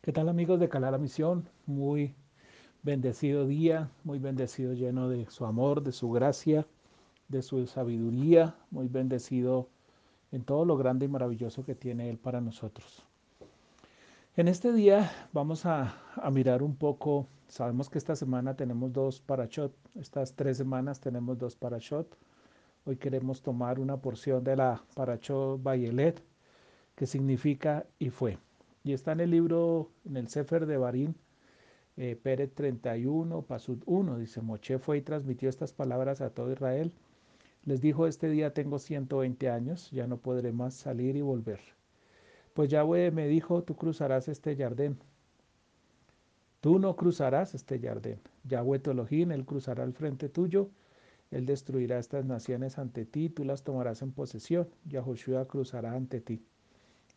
¿Qué tal amigos de Calar la Misión? Muy bendecido día, muy bendecido lleno de su amor, de su gracia, de su sabiduría, muy bendecido en todo lo grande y maravilloso que tiene Él para nosotros. En este día vamos a, a mirar un poco, sabemos que esta semana tenemos dos parashot, estas tres semanas tenemos dos parashot. Hoy queremos tomar una porción de la parashot Bayelet, que significa y fue. Y está en el libro, en el Sefer de Barín, eh, Pérez 31, Pasud 1, dice, Moche fue y transmitió estas palabras a todo Israel. Les dijo, este día tengo 120 años, ya no podré más salir y volver. Pues Yahweh me dijo, tú cruzarás este jardín. Tú no cruzarás este jardín. Yahweh Elohim, él cruzará al frente tuyo. Él destruirá estas naciones ante ti, tú las tomarás en posesión. Yahushua cruzará ante ti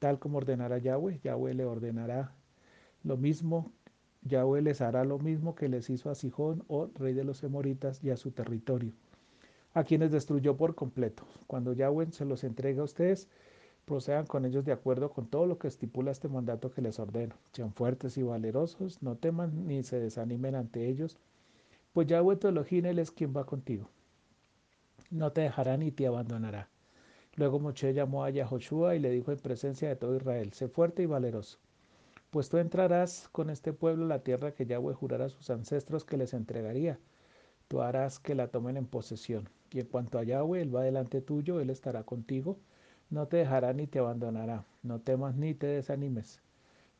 tal como ordenará Yahweh, Yahweh le ordenará lo mismo, Yahweh les hará lo mismo que les hizo a Sijón, o rey de los Emoritas, y a su territorio, a quienes destruyó por completo. Cuando Yahweh se los entregue a ustedes, procedan con ellos de acuerdo con todo lo que estipula este mandato que les ordeno. Sean fuertes y valerosos, no teman ni se desanimen ante ellos, pues Yahweh tu Elohim, Él es quien va contigo. No te dejará ni te abandonará. Luego Moche llamó a Yahoshua y le dijo en presencia de todo Israel, sé fuerte y valeroso, pues tú entrarás con este pueblo a la tierra que Yahweh jurara a sus ancestros que les entregaría. Tú harás que la tomen en posesión. Y en cuanto a Yahweh, Él va delante tuyo, Él estará contigo, no te dejará ni te abandonará, no temas ni te desanimes.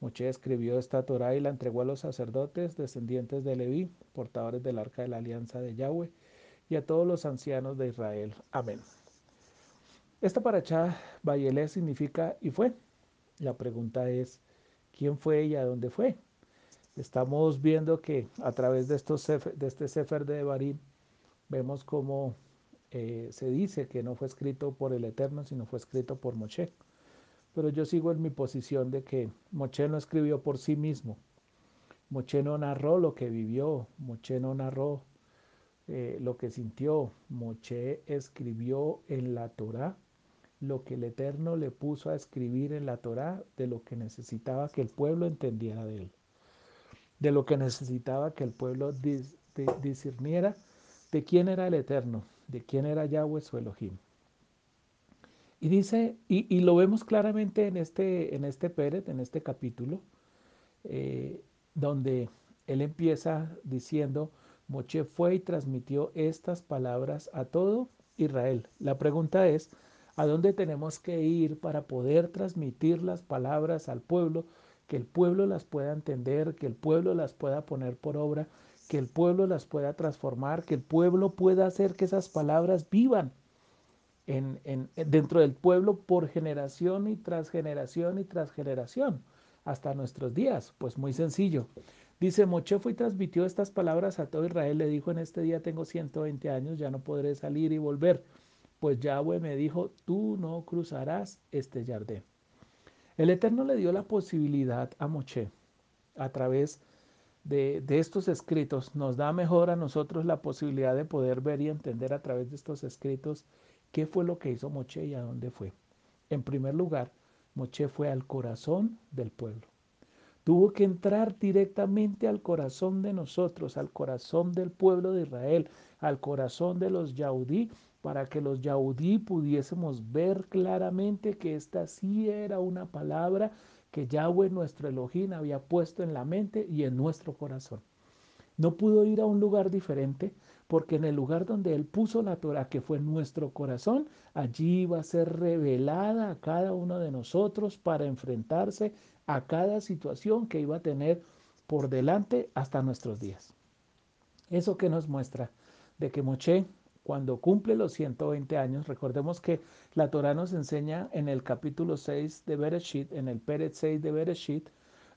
Moche escribió esta Torah y la entregó a los sacerdotes, descendientes de Leví, portadores del arca de la alianza de Yahweh, y a todos los ancianos de Israel. Amén. Esta paracha Bayelé significa y fue. La pregunta es, ¿quién fue y a dónde fue? Estamos viendo que a través de, estos de este Sefer de Barim vemos cómo eh, se dice que no fue escrito por el Eterno, sino fue escrito por Moshe. Pero yo sigo en mi posición de que Moshe no escribió por sí mismo. Moshe no narró lo que vivió, Moshe no narró eh, lo que sintió. Moshe escribió en la Torah lo que el Eterno le puso a escribir en la Torá de lo que necesitaba que el pueblo entendiera de él, de lo que necesitaba que el pueblo discerniera de quién era el Eterno, de quién era Yahweh su Elohim. Y dice, y, lo vemos claramente en este, en este Pérez, en este capítulo, eh, donde él empieza diciendo, Moche fue y transmitió estas palabras a todo Israel. La pregunta es, a dónde tenemos que ir para poder transmitir las palabras al pueblo, que el pueblo las pueda entender, que el pueblo las pueda poner por obra, que el pueblo las pueda transformar, que el pueblo pueda hacer que esas palabras vivan en, dentro del pueblo por generación y tras generación y tras generación hasta nuestros días. Pues muy sencillo. Dice, Moche fue y transmitió estas palabras a todo Israel. Le dijo, en este día tengo 120 años, ya no podré salir y volver pues Yahweh me dijo, tú no cruzarás este jardín. El Eterno le dio la posibilidad a Moche a través de, de, estos escritos, nos da mejor a nosotros la posibilidad de poder ver y entender a través de estos escritos qué fue lo que hizo Moche y a dónde fue. En primer lugar, Moche fue al corazón del pueblo. Tuvo que entrar directamente al corazón de nosotros, al corazón del pueblo de Israel, al corazón de los yaudí para que los yaudí pudiésemos ver claramente que esta sí era una palabra que Yahweh nuestro Elohim había puesto en la mente y en nuestro corazón. No pudo ir a un lugar diferente porque en el lugar donde Él puso la Torah, que fue nuestro corazón, allí iba a ser revelada a cada uno de nosotros para enfrentarse a cada situación que iba a tener por delante hasta nuestros días. Eso que nos muestra de que Moche cuando cumple los 120 años, recordemos que la Torah nos enseña en el capítulo 6 de Bereshit, en el Pérez 6 de Bereshit,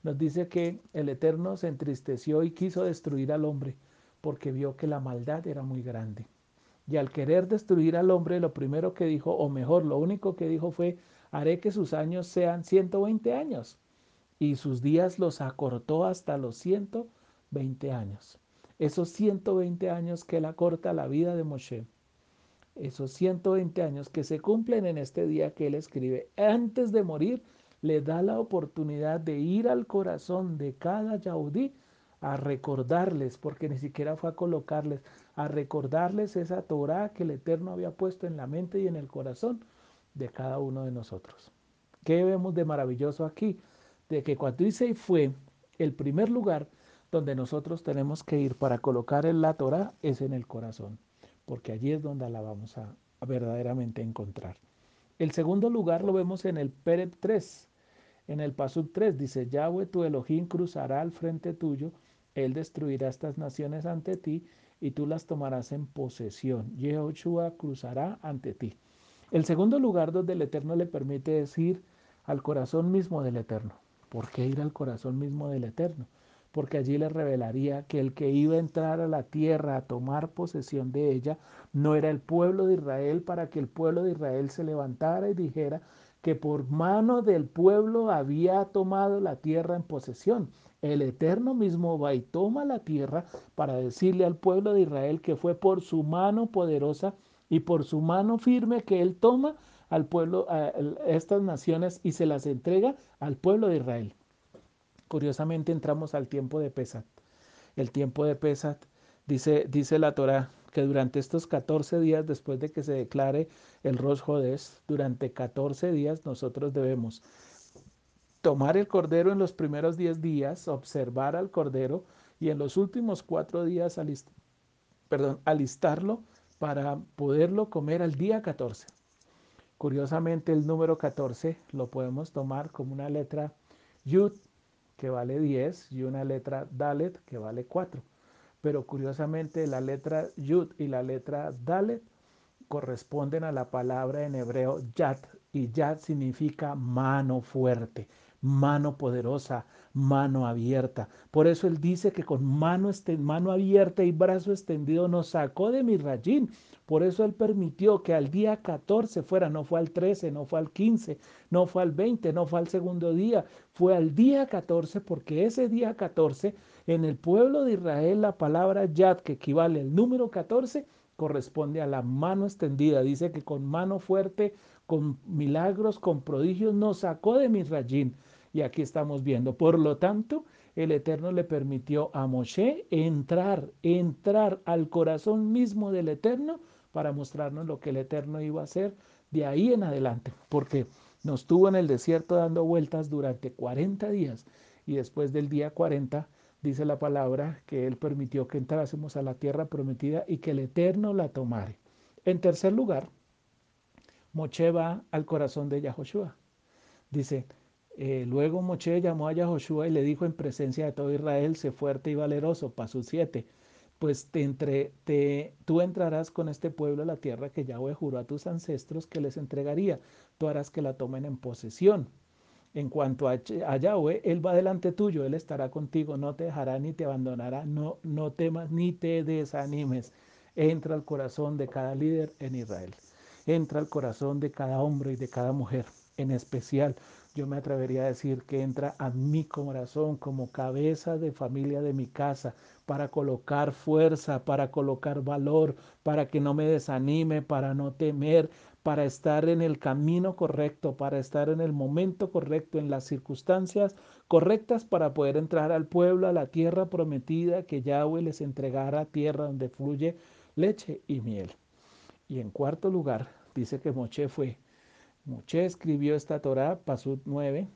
nos dice que el Eterno se entristeció y quiso destruir al hombre porque vio que la maldad era muy grande. Y al querer destruir al hombre, lo primero que dijo, o mejor, lo único que dijo fue, haré que sus años sean 120 años. Y sus días los acortó hasta los 120 años esos 120 años que él acorta la vida de Moshe, esos 120 años que se cumplen en este día que él escribe, antes de morir, le da la oportunidad de ir al corazón de cada yaudí a recordarles, porque ni siquiera fue a colocarles, a recordarles esa Torah que el Eterno había puesto en la mente y en el corazón de cada uno de nosotros. ¿Qué vemos de maravilloso aquí? De que cuando dice fue el primer lugar donde nosotros tenemos que ir para colocar la Torah es en el corazón, porque allí es donde la vamos a, verdaderamente encontrar. El segundo lugar lo vemos en el Peret 3. En el Pasuk 3 dice, Yahweh tu Elohim cruzará al frente tuyo él destruirá estas naciones ante ti y tú las tomarás en posesión. Yehoshua cruzará ante ti. El segundo lugar donde el Eterno le permite es ir al corazón mismo del Eterno. ¿Por qué ir al corazón mismo del Eterno? Porque allí le revelaría que el que iba a entrar a la tierra a tomar posesión de ella no era el pueblo de Israel para que el pueblo de Israel se levantara y dijera que por mano del pueblo había tomado la tierra en posesión, el Eterno mismo va y toma la tierra para decirle al pueblo de Israel que fue por su mano poderosa y por su mano firme que él toma al pueblo, a estas naciones y se las entrega al pueblo de Israel. Curiosamente entramos al tiempo de Pesat. El tiempo de Pesat, dice, dice la Torah, que durante estos 14 días después de que se declare el Rosh Jodés, durante 14 días nosotros debemos tomar el cordero en los primeros 10 días, observar al cordero y en los últimos cuatro días perdón, alistarlo para poderlo comer al día 14. Curiosamente el número 14 lo podemos tomar como una letra Yud que vale 10 y una letra Dalet que vale 4. Pero curiosamente la letra Yud y la letra Dalet corresponden a la palabra en hebreo Yat y Yat significa mano fuerte mano poderosa, mano abierta. Por eso él dice que con mano, mano abierta y brazo extendido nos sacó de mi rayín. Por eso él permitió que al día 14 fuera, no fue al 13, no fue al 15, no fue al 20, no fue al segundo día, fue al día 14 porque ese día 14 en el pueblo de Israel la palabra yad que equivale al número 14 corresponde a la mano extendida. Dice que con mano fuerte, con milagros, con prodigios nos sacó de mi rayín. Y aquí estamos viendo. Por lo tanto, el Eterno le permitió a Moshe entrar, entrar al corazón mismo del Eterno para mostrarnos lo que el Eterno iba a hacer de ahí en adelante. Porque nos tuvo en el desierto dando vueltas durante 40 días y después del día 40 dice la palabra que Él permitió que entrásemos a la tierra prometida y que el Eterno la tomare. En tercer lugar, Moche va al corazón de Yahoshua. Dice, eh, luego Moche llamó a Yahoshua y le dijo en presencia de todo Israel, sé fuerte y valeroso, paso 7, pues te entre, te, tú entrarás con este pueblo a la tierra que Yahweh juró a tus ancestros que les entregaría, tú harás que la tomen en posesión. En cuanto a, a, Yahweh, Él va delante tuyo, Él estará contigo, no te dejará ni te abandonará, no, no temas ni te desanimes. Entra al corazón de cada líder en Israel, entra al corazón de cada hombre y de cada mujer, en especial yo me atrevería a decir que entra a mi corazón como cabeza de familia de mi casa para colocar fuerza, para colocar valor, para que no me desanime, para no temer, para estar en el camino correcto, para estar en el momento correcto, en las circunstancias correctas para poder entrar al pueblo, a la tierra prometida que Yahweh les entregara, tierra donde fluye leche y miel. Y en cuarto lugar, dice que Moche fue Moche escribió esta Torah, Pasut 9,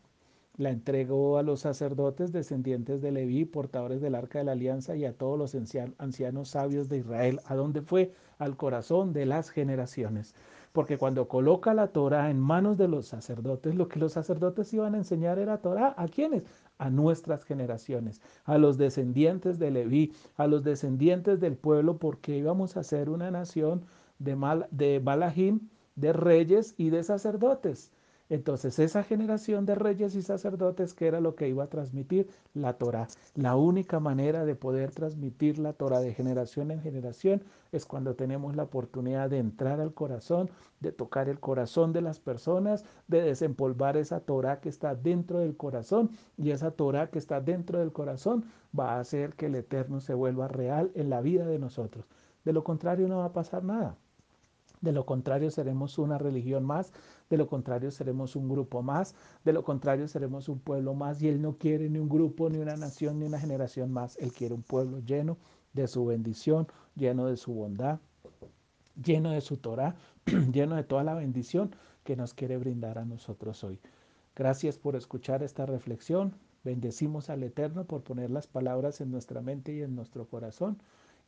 la entregó a los sacerdotes descendientes de Leví, portadores del arca de la alianza, y a todos los ancianos sabios de Israel. ¿A dónde fue? Al corazón de las generaciones. Porque cuando coloca la Torah en manos de los sacerdotes, lo que los sacerdotes iban a enseñar era Torah. ¿A quiénes? A nuestras generaciones, a los descendientes de Leví, a los descendientes del pueblo, porque íbamos a ser una nación de, Mal, de Balahim, de reyes y de sacerdotes. Entonces esa generación de reyes y sacerdotes que era lo que iba a transmitir la Torah. La única manera de poder transmitir la Torah de generación en generación es cuando tenemos la oportunidad de entrar al corazón, de tocar el corazón de las personas, de desempolvar esa Torah que está dentro del corazón y esa Torah que está dentro del corazón va a hacer que el Eterno se vuelva real en la vida de nosotros. De lo contrario no va a pasar nada. De lo contrario seremos una religión más, de lo contrario seremos un grupo más, de lo contrario seremos un pueblo más y Él no quiere ni un grupo, ni una nación, ni una generación más. Él quiere un pueblo lleno de su bendición, lleno de su bondad, lleno de su Torah, lleno de toda la bendición que nos quiere brindar a nosotros hoy. Gracias por escuchar esta reflexión. Bendecimos al Eterno por poner las palabras en nuestra mente y en nuestro corazón.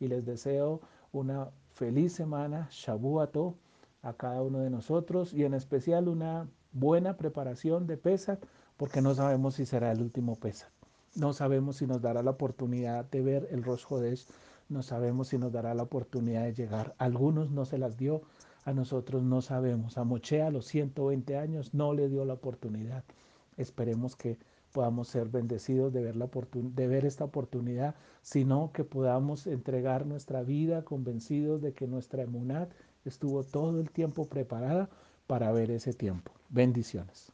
Y les deseo una feliz semana, Shabuato, a cada uno de nosotros y en especial una buena preparación de pesa, porque no sabemos si será el último pesa. No sabemos si nos dará la oportunidad de ver el Rosh Hodesh, no sabemos si nos dará la oportunidad de llegar. algunos no se las dio, a nosotros no sabemos. A Moche a los 120 años no le dio la oportunidad. Esperemos que podamos ser bendecidos de ver, la de ver esta oportunidad, sino que podamos entregar nuestra vida convencidos de que nuestra emunat estuvo todo el tiempo preparada para ver ese tiempo. Bendiciones.